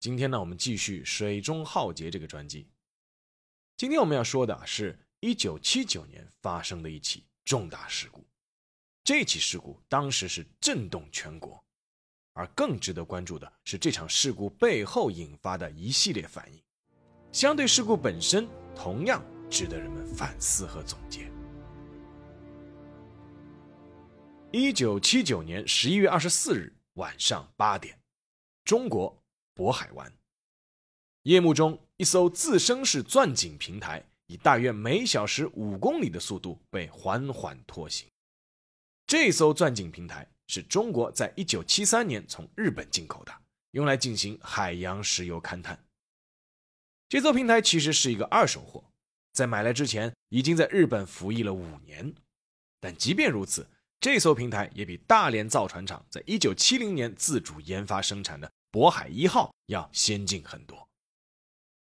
今天呢，我们继续《水中浩劫》这个专辑。今天我们要说的是一九七九年发生的一起重大事故。这起事故当时是震动全国，而更值得关注的是这场事故背后引发的一系列反应。相对事故本身，同样值得人们反思和总结。一九七九年十一月二十四日晚上八点，中国。渤海湾，夜幕中，一艘自升式钻井平台以大约每小时五公里的速度被缓缓拖行。这艘钻井平台是中国在一九七三年从日本进口的，用来进行海洋石油勘探。这艘平台其实是一个二手货，在买来之前已经在日本服役了五年。但即便如此，这艘平台也比大连造船厂在一九七零年自主研发生产的。渤海一号要先进很多。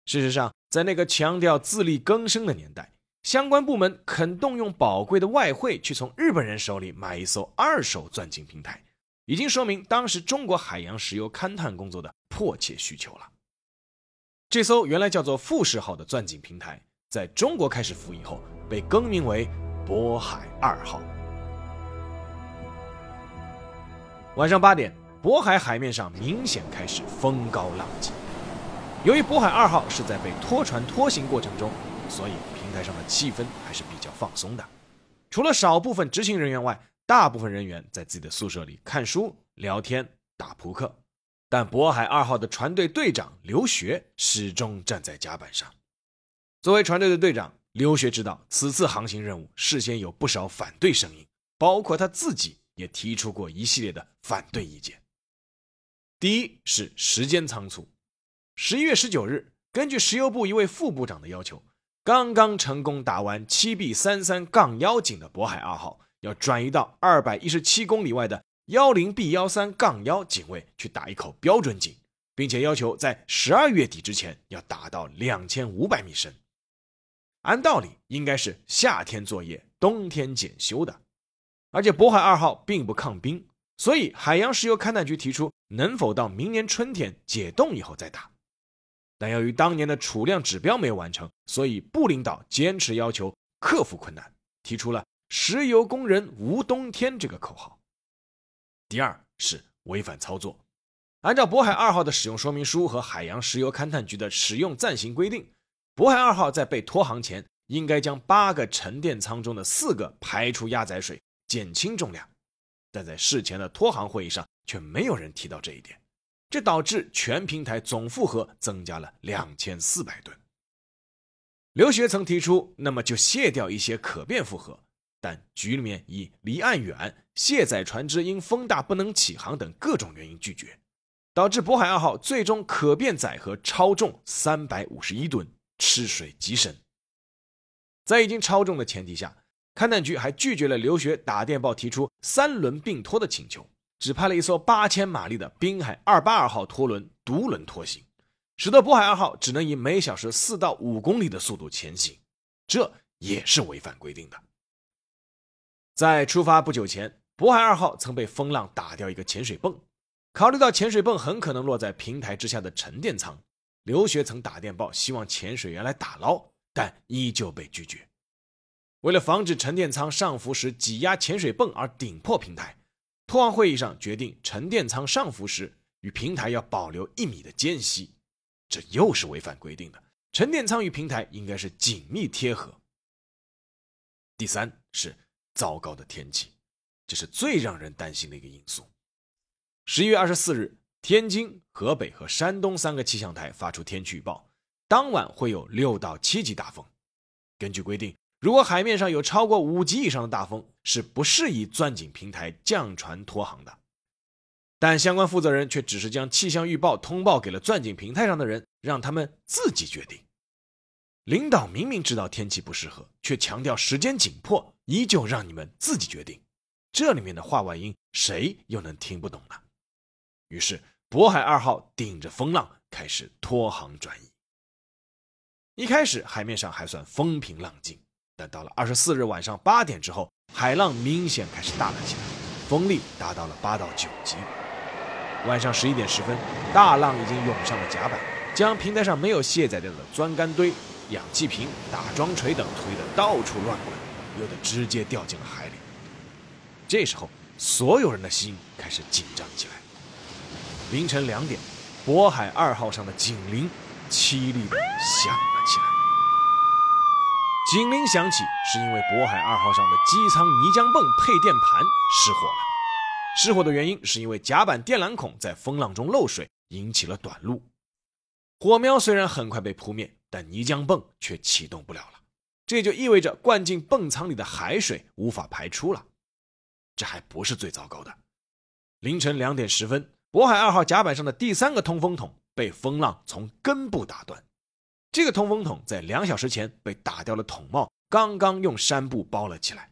事实上，在那个强调自力更生的年代，相关部门肯动用宝贵的外汇去从日本人手里买一艘二手钻井平台，已经说明当时中国海洋石油勘探工作的迫切需求了。这艘原来叫做富士号的钻井平台，在中国开始服役后，被更名为渤海二号。晚上八点。渤海海面上明显开始风高浪急。由于渤海二号是在被拖船拖行过程中，所以平台上的气氛还是比较放松的。除了少部分执勤人员外，大部分人员在自己的宿舍里看书、聊天、打扑克。但渤海二号的船队队长刘学始终站在甲板上。作为船队的队长，刘学知道此次航行任务事先有不少反对声音，包括他自己也提出过一系列的反对意见。第一是时间仓促。十一月十九日，根据石油部一位副部长的要求，刚刚成功打完七 B 三三杠幺井的渤海二号，要转移到二百一十七公里外的幺零 B 幺三杠幺井位去打一口标准井，并且要求在十二月底之前要打到两千五百米深。按道理应该是夏天作业，冬天检修的，而且渤海二号并不抗冰。所以，海洋石油勘探局提出，能否到明年春天解冻以后再打？但由于当年的储量指标没有完成，所以部领导坚持要求克服困难，提出了“石油工人无冬天”这个口号。第二是违反操作，按照渤海二号的使用说明书和海洋石油勘探局的使用暂行规定，渤海二号在被拖航前，应该将八个沉淀舱中的四个排出压载水，减轻重量。但在事前的拖航会议上，却没有人提到这一点，这导致全平台总负荷增加了两千四百吨。刘学曾提出，那么就卸掉一些可变负荷，但局里面以离岸远、卸载船只因风大不能起航等各种原因拒绝，导致渤海二号最终可变载荷超重三百五十一吨，吃水极深。在已经超重的前提下。勘探局还拒绝了刘学打电报提出三轮并拖的请求，只派了一艘八千马力的滨海二八二号拖轮独轮拖行，使得渤海二号只能以每小时四到五公里的速度前行，这也是违反规定的。在出发不久前，渤海二号曾被风浪打掉一个潜水泵，考虑到潜水泵很可能落在平台之下的沉淀舱，刘学曾打电报希望潜水员来打捞，但依旧被拒绝。为了防止沉淀舱上浮时挤压潜水泵而顶破平台，拖航会议上决定，沉淀舱上浮时与平台要保留一米的间隙，这又是违反规定的。沉淀舱与平台应该是紧密贴合。第三是糟糕的天气，这是最让人担心的一个因素。十一月二十四日，天津、河北和山东三个气象台发出天气预报，当晚会有六到七级大风。根据规定。如果海面上有超过五级以上的大风，是不适宜钻井平台降船拖航的。但相关负责人却只是将气象预报通报给了钻井平台上的人，让他们自己决定。领导明明知道天气不适合，却强调时间紧迫，依旧让你们自己决定。这里面的话外音，谁又能听不懂呢？于是，渤海二号顶着风浪开始拖航转移。一开始海面上还算风平浪静，但到了二十四日晚上八点之后，海浪明显开始大了起来，风力达到了八到九级。晚上十一点十分，大浪已经涌上了甲板，将平台上没有卸载掉的钻杆堆、氧气瓶、打桩锤等推得到处乱滚，有的直接掉进了海里。这时候，所有人的心开始紧张起来。凌晨两点，渤海二号上的警铃凄厉地响了起来。警铃响起，是因为渤海二号上的机舱泥浆泵配电盘失火了。失火的原因是因为甲板电缆孔在风浪中漏水，引起了短路。火苗虽然很快被扑灭，但泥浆泵却启动不了了。这就意味着灌进泵舱里的海水无法排出了。这还不是最糟糕的。凌晨两点十分，渤海二号甲板上的第三个通风筒被风浪从根部打断。这个通风筒在两小时前被打掉了筒帽，刚刚用帆布包了起来。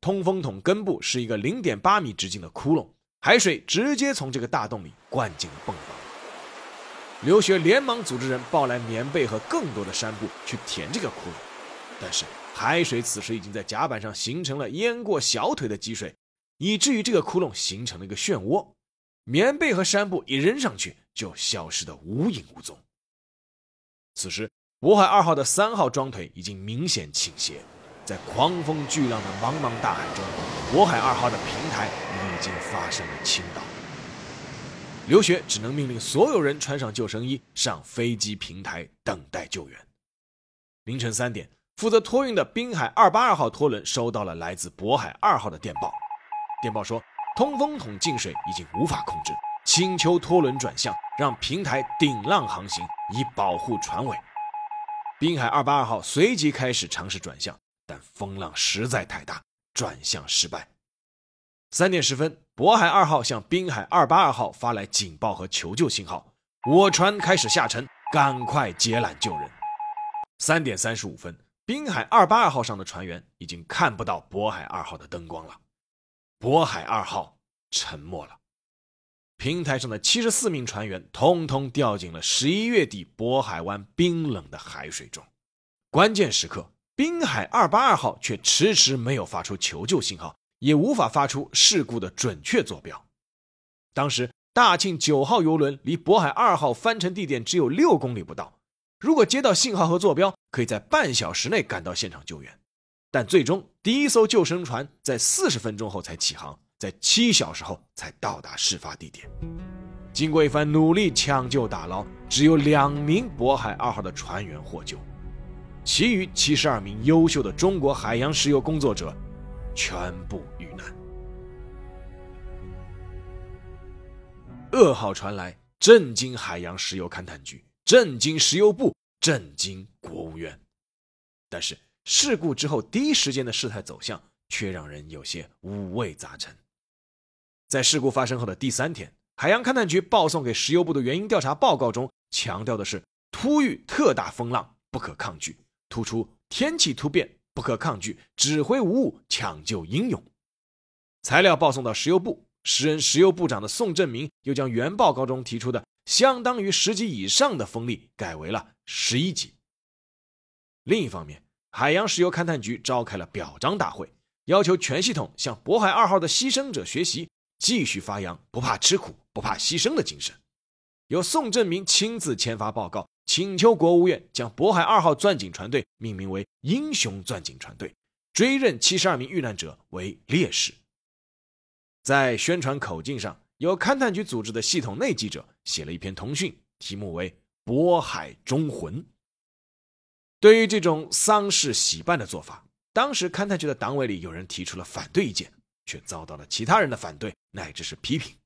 通风筒根部是一个零点八米直径的窟窿，海水直接从这个大洞里灌进了泵房。刘学连忙组织人抱来棉被和更多的帆布去填这个窟窿，但是海水此时已经在甲板上形成了淹过小腿的积水，以至于这个窟窿形成了一个漩涡。棉被和帆布一扔上去，就消失得无影无踪。此时，渤海二号的三号桩腿已经明显倾斜。在狂风巨浪的茫茫大海中，渤海二号的平台已经发生了倾倒。刘学只能命令所有人穿上救生衣，上飞机平台等待救援。凌晨三点，负责托运的滨海二八二号拖轮收到了来自渤海二号的电报。电报说，通风筒进水已经无法控制，请求拖轮转向，让平台顶浪航行，以保护船尾。滨海二八二号随即开始尝试转向。但风浪实在太大，转向失败。三点十分，渤海二号向滨海二八二号发来警报和求救信号，我船开始下沉，赶快接缆救人。三点三十五分，滨海二八二号上的船员已经看不到渤海二号的灯光了，渤海二号沉没了。平台上的七十四名船员通通掉进了十一月底渤海湾冰冷的海水中，关键时刻。滨海二八二号却迟迟没有发出求救信号，也无法发出事故的准确坐标。当时大庆九号游轮离渤海二号翻沉地点只有六公里不到，如果接到信号和坐标，可以在半小时内赶到现场救援。但最终，第一艘救生船在四十分钟后才起航，在七小时后才到达事发地点。经过一番努力抢救打捞，只有两名渤海二号的船员获救。其余七十二名优秀的中国海洋石油工作者全部遇难。噩耗传来，震惊海洋石油勘探局，震惊石油部，震惊国务院。但是事故之后第一时间的事态走向却让人有些五味杂陈。在事故发生后的第三天，海洋勘探局报送给石油部的原因调查报告中强调的是突遇特大风浪不可抗拒。突出天气突变不可抗拒，指挥无误，抢救英勇。材料报送到石油部，时任石油部长的宋振明又将原报告中提出的相当于十级以上的风力改为了十一级。另一方面，海洋石油勘探局召开了表彰大会，要求全系统向渤海二号的牺牲者学习，继续发扬不怕吃苦、不怕牺牲的精神。由宋振明亲自签发报告。请求国务院将渤海二号钻井船队命名为“英雄钻井船队”，追认七十二名遇难者为烈士。在宣传口径上，由勘探局组织的系统内记者写了一篇通讯，题目为《渤海忠魂》。对于这种丧事喜办的做法，当时勘探局的党委里有人提出了反对意见，却遭到了其他人的反对乃至是批评。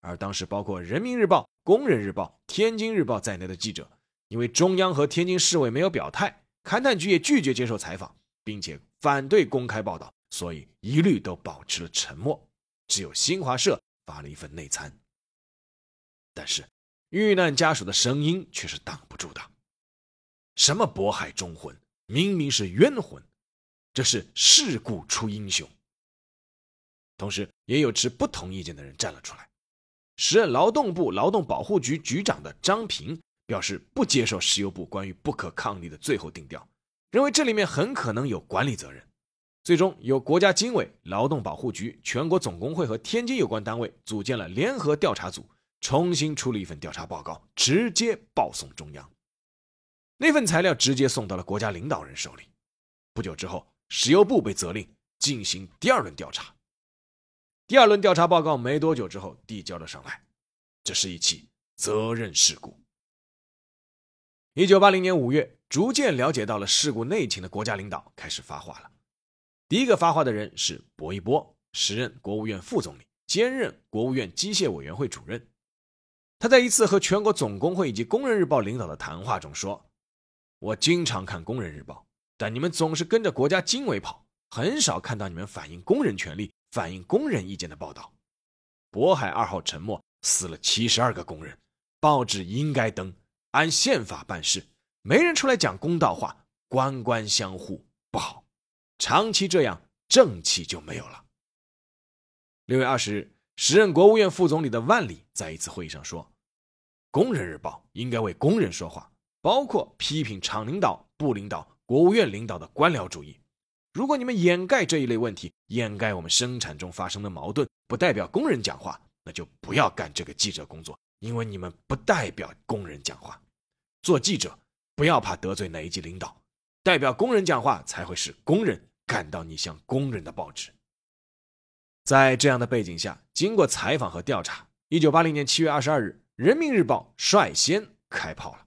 而当时包括《人民日报》。《工人日报》《天津日报》在内的记者，因为中央和天津市委没有表态，勘探局也拒绝接受采访，并且反对公开报道，所以一律都保持了沉默。只有新华社发了一份内参。但是，遇难家属的声音却是挡不住的。什么渤海忠魂，明明是冤魂，这是事故出英雄。同时，也有持不同意见的人站了出来。时任劳动部劳动保护局局长的张平表示，不接受石油部关于不可抗力的最后定调，认为这里面很可能有管理责任。最终，由国家经委、劳动保护局、全国总工会和天津有关单位组建了联合调查组，重新出了一份调查报告，直接报送中央。那份材料直接送到了国家领导人手里。不久之后，石油部被责令进行第二轮调查。第二轮调查报告没多久之后递交了上来，这是一起责任事故。一九八零年五月，逐渐了解到了事故内情的国家领导开始发话了。第一个发话的人是薄一波，时任国务院副总理，兼任国务院机械委员会主任。他在一次和全国总工会以及工人日报领导的谈话中说：“我经常看工人日报，但你们总是跟着国家经委跑，很少看到你们反映工人权利、反映工人意见的报道。渤海二号沉没，死了七十二个工人，报纸应该登，按宪法办事，没人出来讲公道话，官官相护，不好。”长期这样，正气就没有了。六月二十日，时任国务院副总理的万里在一次会议上说：“工人日报应该为工人说话，包括批评厂领导、部领导、国务院领导的官僚主义。如果你们掩盖这一类问题，掩盖我们生产中发生的矛盾，不代表工人讲话，那就不要干这个记者工作，因为你们不代表工人讲话。做记者，不要怕得罪哪一级领导。”代表工人讲话，才会使工人感到你像工人的报纸。在这样的背景下，经过采访和调查，一九八零年七月二十二日，《人民日报》率先开炮了。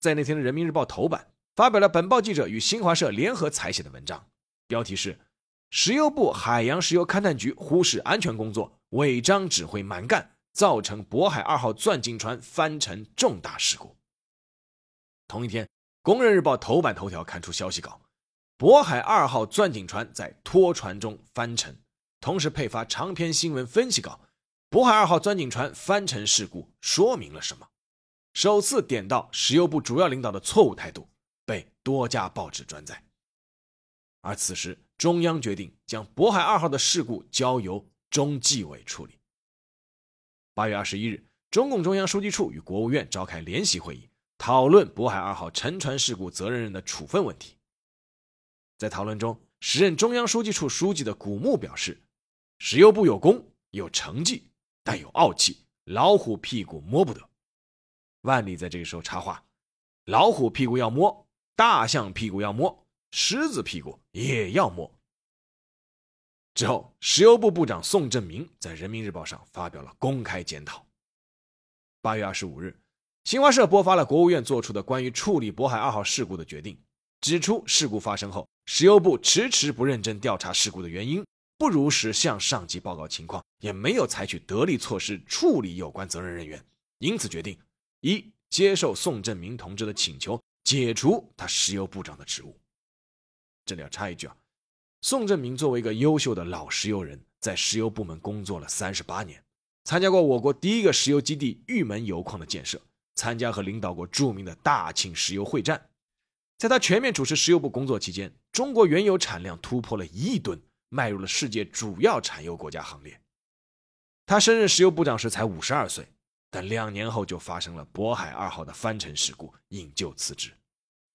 在那天的《人民日报》头版发表了本报记者与新华社联合采写的文章，标题是“石油部海洋石油勘探局忽视安全工作，违章指挥蛮干，造成渤海二号钻井船翻沉重大事故”。同一天。工人日报头版头条刊出消息稿：渤海二号钻井船在拖船中翻沉，同时配发长篇新闻分析稿。渤海二号钻井船翻沉事故说明了什么？首次点到石油部主要领导的错误态度，被多家报纸转载。而此时，中央决定将渤海二号的事故交由中纪委处理。八月二十一日，中共中央书记处与国务院召开联席会议。讨论渤海二号沉船事故责任人的处分问题。在讨论中，时任中央书记处书记的古牧表示：“石油部有功有成绩，但有傲气，老虎屁股摸不得。”万里在这个时候插话：“老虎屁股要摸，大象屁股要摸，狮子屁股也要摸。”之后，石油部部长宋振明在人民日报上发表了公开检讨。八月二十五日。新华社播发了国务院作出的关于处理渤海二号事故的决定，指出事故发生后，石油部迟迟不认真调查事故的原因，不如实向上级报告情况，也没有采取得力措施处理有关责任人员，因此决定：一、接受宋振明同志的请求，解除他石油部长的职务。这里要插一句啊，宋振明作为一个优秀的老石油人，在石油部门工作了三十八年，参加过我国第一个石油基地玉门油矿的建设。参加和领导过著名的大庆石油会战，在他全面主持石油部工作期间，中国原油产量突破了一亿吨，迈入了世界主要产油国家行列。他升任石油部长时才五十二岁，但两年后就发生了渤海二号的翻沉事故，引咎辞职。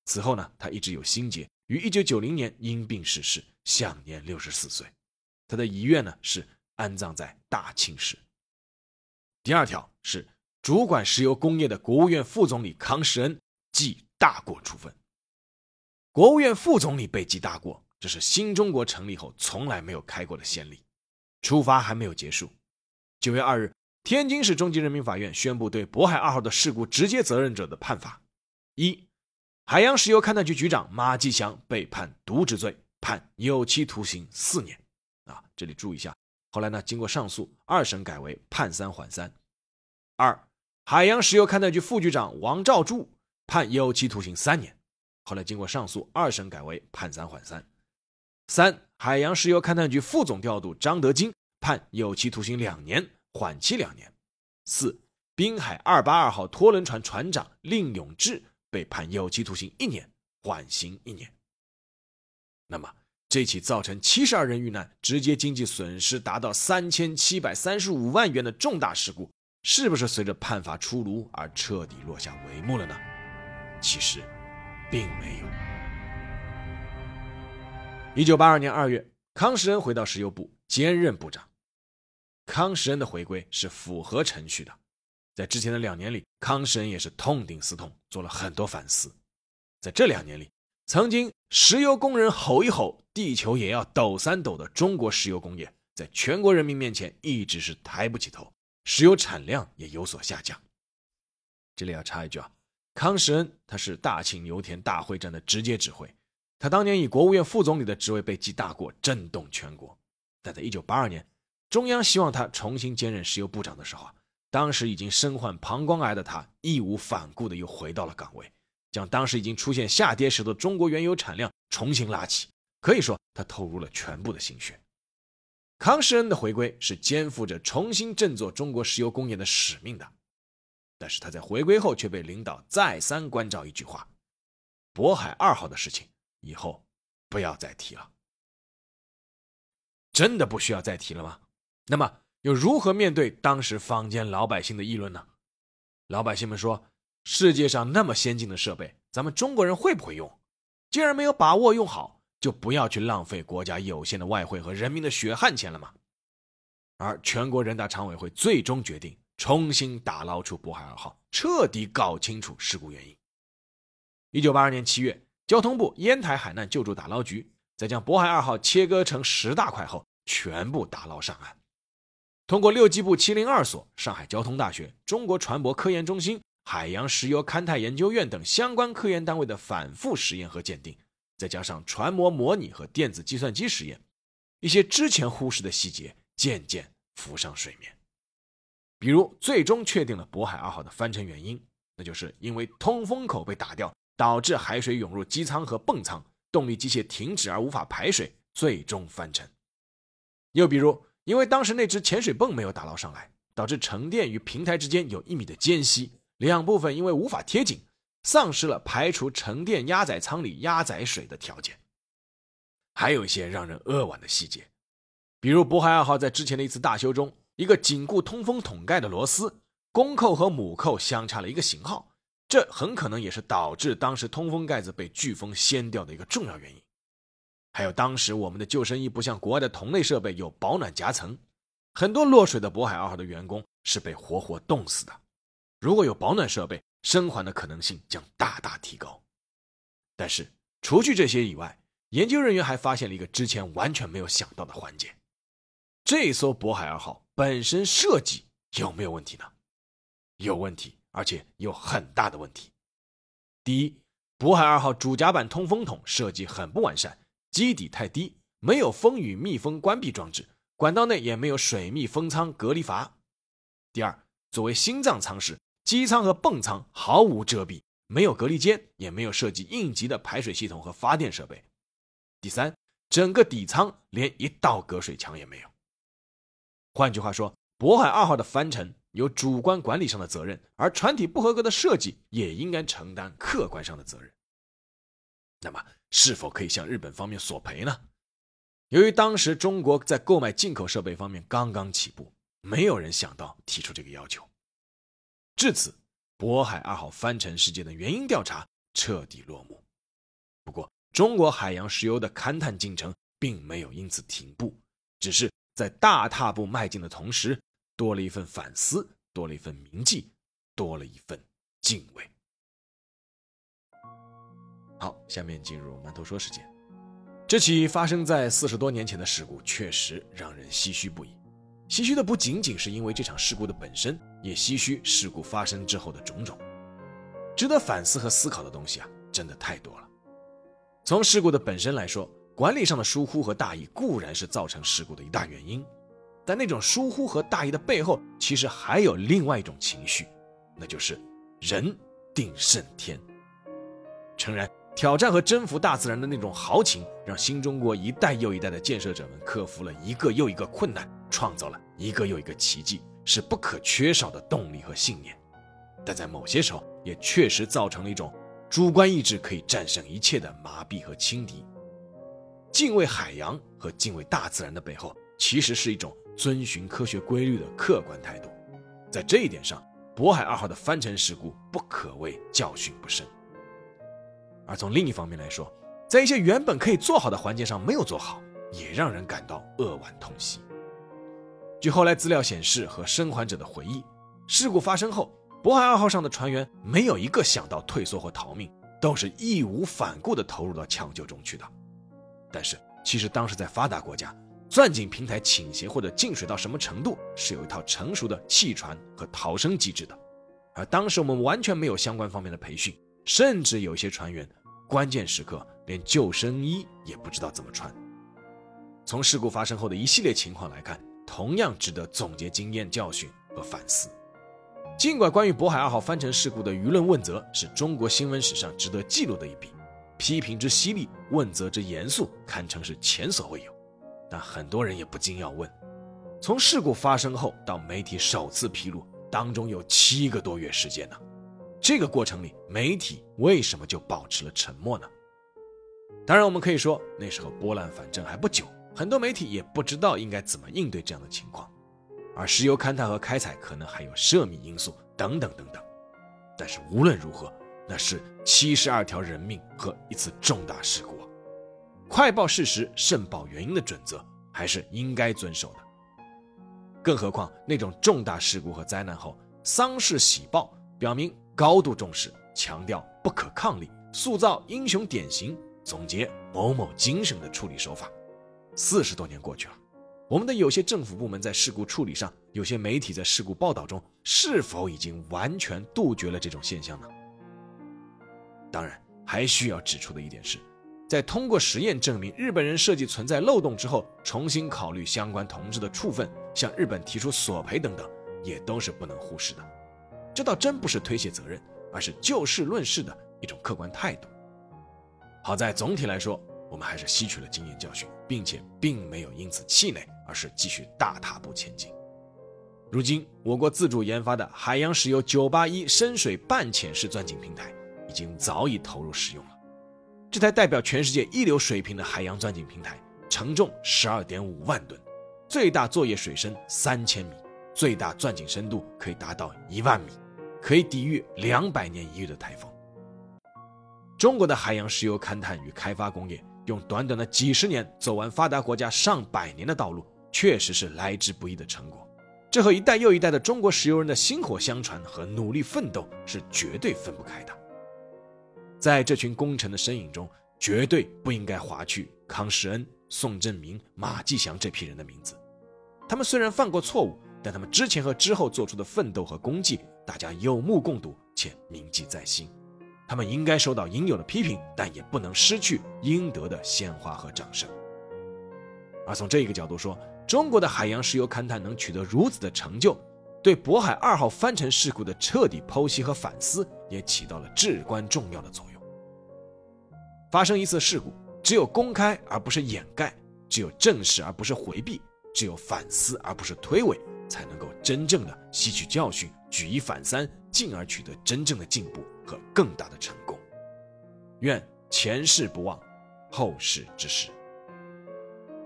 此后呢，他一直有心结，于一九九零年因病逝世，享年六十四岁。他的遗愿呢是安葬在大庆市。第二条是。主管石油工业的国务院副总理康世恩记大过处分。国务院副总理被记大过，这是新中国成立后从来没有开过的先例。处罚还没有结束。九月二日，天津市中级人民法院宣布对渤海二号的事故直接责任者的判罚：一、海洋石油勘探局局长马继祥被判渎职罪，判有期徒刑四年。啊，这里注意一下，后来呢，经过上诉，二审改为判三缓三。二、海洋石油勘探局副局长王兆柱判有期徒刑三年，后来经过上诉，二审改为判三缓三。三、海洋石油勘探局副总调度张德金判有期徒刑两年，缓期两年；四，滨海二八二号拖轮船船长令永志被判有期徒刑一年，缓刑一年。那么，这起造成七十二人遇难、直接经济损失达到三千七百三十五万元的重大事故，是不是随着判罚出炉而彻底落下帷幕了呢？其实，并没有。一九八二年二月，康时恩回到石油部兼任部长。康时恩的回归是符合程序的，在之前的两年里，康时恩也是痛定思痛，做了很多反思。在这两年里，曾经石油工人吼一吼，地球也要抖三抖的中国石油工业，在全国人民面前一直是抬不起头，石油产量也有所下降。这里要插一句啊，康时恩他是大庆油田大会战的直接指挥。他当年以国务院副总理的职位被记大过，震动全国。但在一九八二年，中央希望他重新兼任石油部长的时候，当时已经身患膀胱癌的他，义无反顾的又回到了岗位，将当时已经出现下跌时的中国原油产量重新拉起。可以说，他投入了全部的心血。康世恩的回归是肩负着重新振作中国石油工业的使命的，但是他在回归后却被领导再三关照一句话：渤海二号的事情。以后不要再提了，真的不需要再提了吗？那么又如何面对当时坊间老百姓的议论呢？老百姓们说：“世界上那么先进的设备，咱们中国人会不会用？既然没有把握用好，就不要去浪费国家有限的外汇和人民的血汗钱了嘛。”而全国人大常委会最终决定重新打捞出渤海二号，彻底搞清楚事故原因。一九八二年七月。交通部烟台海难救助打捞局在将渤海二号切割成十大块后，全部打捞上岸。通过六机部七零二所、上海交通大学、中国船舶科研中心、海洋石油勘探研究院等相关科研单位的反复实验和鉴定，再加上船模模拟和电子计算机实验，一些之前忽视的细节渐渐浮上水面。比如，最终确定了渤海二号的翻沉原因，那就是因为通风口被打掉。导致海水涌入机舱和泵舱，动力机械停止而无法排水，最终翻沉。又比如，因为当时那只潜水泵没有打捞上来，导致沉垫与平台之间有一米的间隙，两部分因为无法贴紧，丧失了排除沉垫压载舱里压载水的条件。还有一些让人扼腕的细节，比如渤海二号在之前的一次大修中，一个紧固通风筒盖的螺丝公扣和母扣相差了一个型号。这很可能也是导致当时通风盖子被飓风掀掉的一个重要原因。还有当时我们的救生衣不像国外的同类设备有保暖夹层，很多落水的渤海二号的员工是被活活冻死的。如果有保暖设备，生还的可能性将大大提高。但是除去这些以外，研究人员还发现了一个之前完全没有想到的环节：这艘渤海二号本身设计有没有问题呢？有问题。而且有很大的问题。第一，渤海二号主甲板通风筒设计很不完善，基底太低，没有风雨密封关闭装置，管道内也没有水密封舱隔离阀。第二，作为心脏舱室，机舱和泵舱毫无遮蔽，没有隔离间，也没有设计应急的排水系统和发电设备。第三，整个底舱连一道隔水墙也没有。换句话说，渤海二号的翻沉。有主观管理上的责任，而船体不合格的设计也应该承担客观上的责任。那么，是否可以向日本方面索赔呢？由于当时中国在购买进口设备方面刚刚起步，没有人想到提出这个要求。至此，渤海二号翻沉事件的原因调查彻底落幕。不过，中国海洋石油的勘探进程并没有因此停步，只是在大踏步迈进的同时。多了一份反思，多了一份铭记，多了一份敬畏。好，下面进入馒头说时间。这起发生在四十多年前的事故，确实让人唏嘘不已。唏嘘的不仅仅是因为这场事故的本身，也唏嘘事故发生之后的种种。值得反思和思考的东西啊，真的太多了。从事故的本身来说，管理上的疏忽和大意固然是造成事故的一大原因。但那种疏忽和大意的背后，其实还有另外一种情绪，那就是人定胜天。诚然，挑战和征服大自然的那种豪情，让新中国一代又一代的建设者们克服了一个又一个困难，创造了一个又一个奇迹，是不可缺少的动力和信念。但在某些时候，也确实造成了一种主观意志可以战胜一切的麻痹和轻敌。敬畏海洋和敬畏大自然的背后，其实是一种遵循科学规律的客观态度。在这一点上，渤海二号的翻沉事故不可谓教训不深。而从另一方面来说，在一些原本可以做好的环节上没有做好，也让人感到扼腕痛惜。据后来资料显示和生还者的回忆，事故发生后，渤海二号上的船员没有一个想到退缩或逃命，都是义无反顾地投入到抢救中去的。但是，其实当时在发达国家，钻井平台倾斜或者进水到什么程度，是有一套成熟的弃船和逃生机制的。而当时我们完全没有相关方面的培训，甚至有些船员。关键时刻连救生衣也不知道怎么穿。从事故发生后的一系列情况来看，同样值得总结经验教训和反思。尽管关于渤海二号翻沉事故的舆论问责是中国新闻史上值得记录的一笔，批评之犀利，问责之严肃，堪称是前所未有。但很多人也不禁要问：从事故发生后到媒体首次披露，当中有七个多月时间呢？这个过程里，媒体为什么就保持了沉默呢？当然，我们可以说那时候波澜反正还不久，很多媒体也不知道应该怎么应对这样的情况，而石油勘探和开采可能还有涉密因素等等等等。但是无论如何，那是七十二条人命和一次重大事故，快报事实、慎报原因的准则还是应该遵守的。更何况那种重大事故和灾难后，丧事喜报，表明。高度重视，强调不可抗力，塑造英雄典型，总结某某精神的处理手法。四十多年过去了，我们的有些政府部门在事故处理上，有些媒体在事故报道中，是否已经完全杜绝了这种现象呢？当然，还需要指出的一点是，在通过实验证明日本人设计存在漏洞之后，重新考虑相关同志的处分，向日本提出索赔等等，也都是不能忽视的。这倒真不是推卸责任，而是就事论事的一种客观态度。好在总体来说，我们还是吸取了经验教训，并且并没有因此气馁，而是继续大踏步前进。如今，我国自主研发的海洋石油981深水半潜式钻井平台已经早已投入使用了。这台代表全世界一流水平的海洋钻井平台，承重12.5万吨，最大作业水深3000米，最大钻井深度可以达到1万米。可以抵御两百年一遇的台风。中国的海洋石油勘探与开发工业，用短短的几十年走完发达国家上百年的道路，确实是来之不易的成果。这和一代又一代的中国石油人的薪火相传和努力奋斗是绝对分不开的。在这群功臣的身影中，绝对不应该划去康世恩、宋振明、马继祥这批人的名字。他们虽然犯过错误，但他们之前和之后做出的奋斗和功绩。大家有目共睹且铭记在心，他们应该受到应有的批评，但也不能失去应得的鲜花和掌声。而从这一个角度说，中国的海洋石油勘探能取得如此的成就，对渤海二号翻沉事故的彻底剖析和反思也起到了至关重要的作用。发生一次事故，只有公开而不是掩盖，只有正视而不是回避，只有反思而不是推诿，才能够真正的吸取教训。举一反三，进而取得真正的进步和更大的成功。愿前世不忘，后世之师。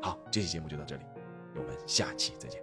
好，这期节目就到这里，我们下期再见。